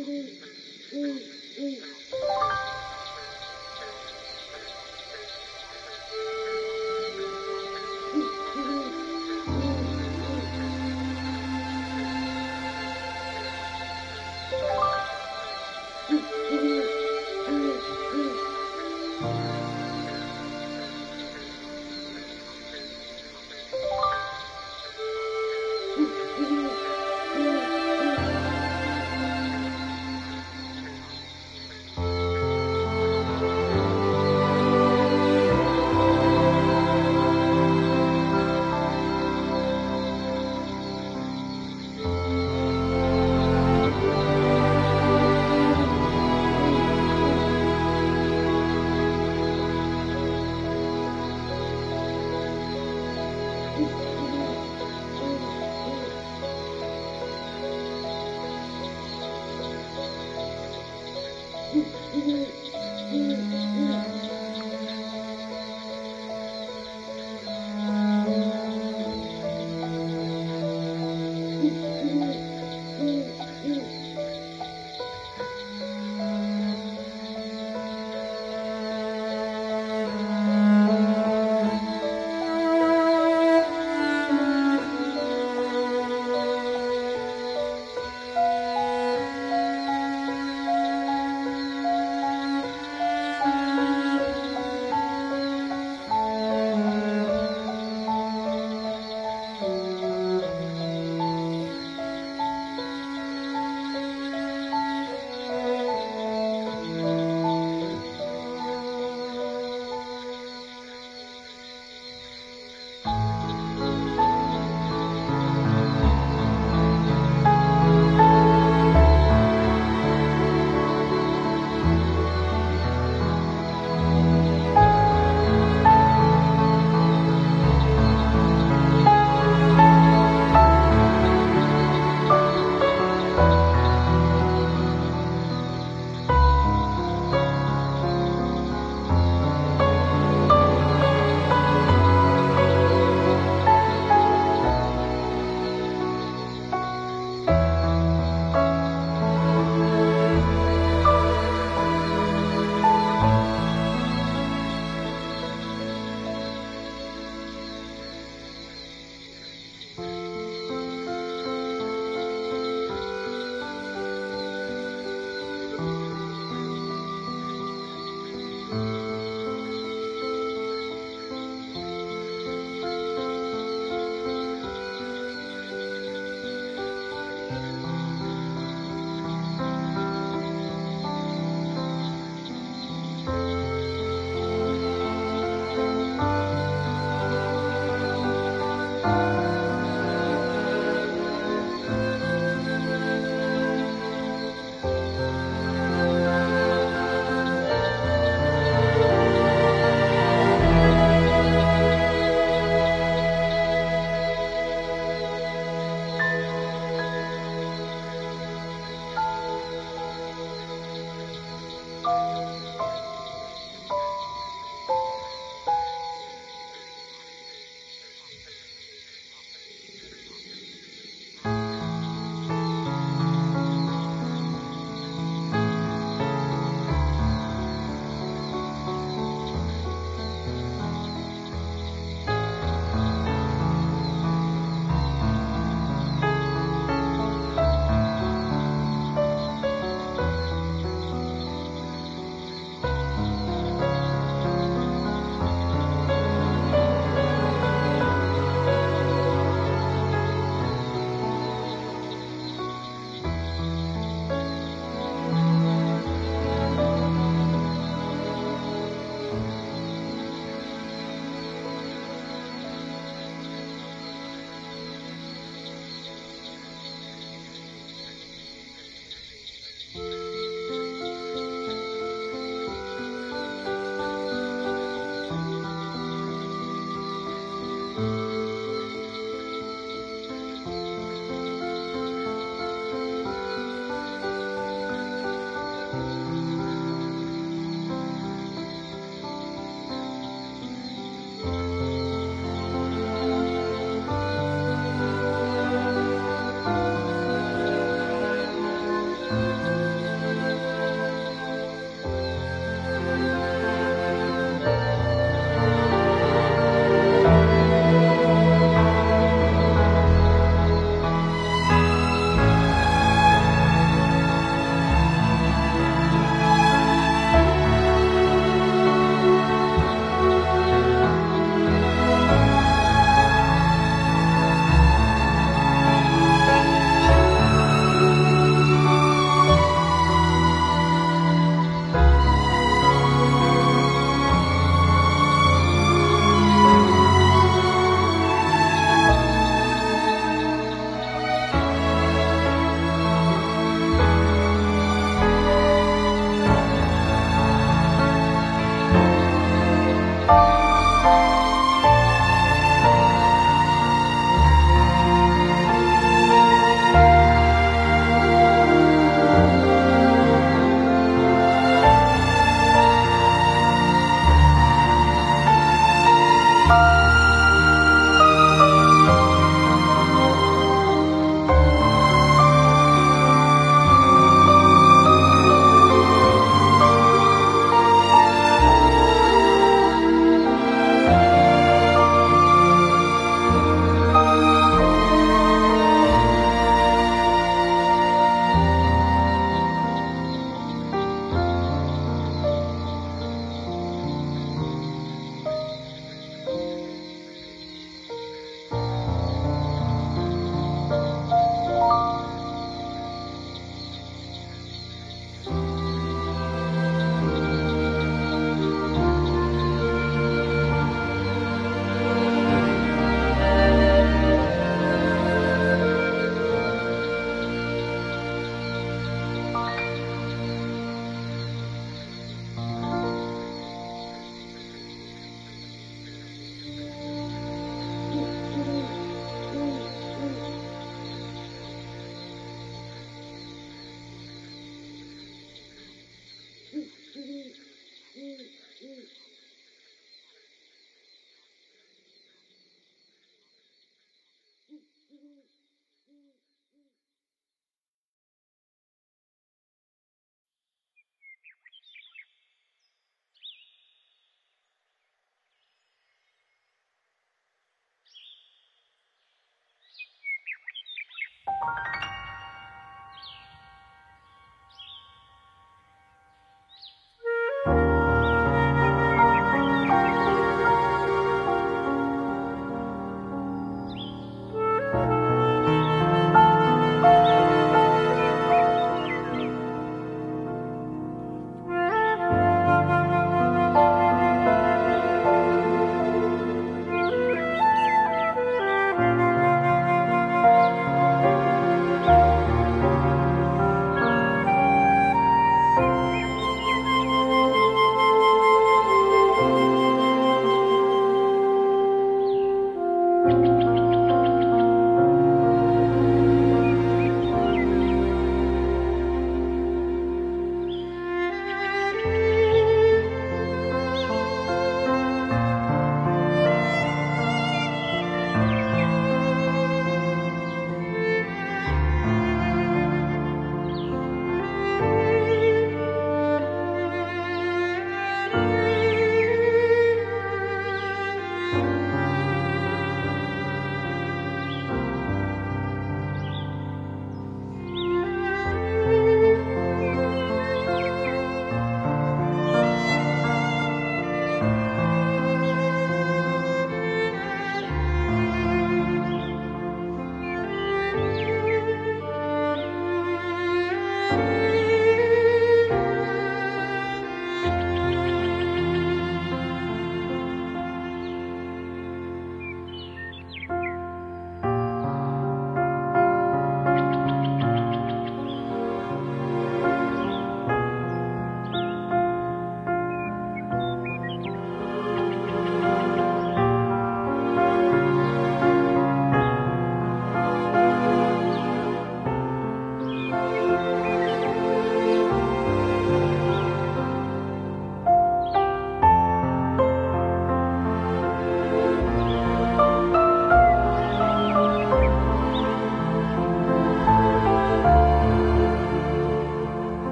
うんうんうん。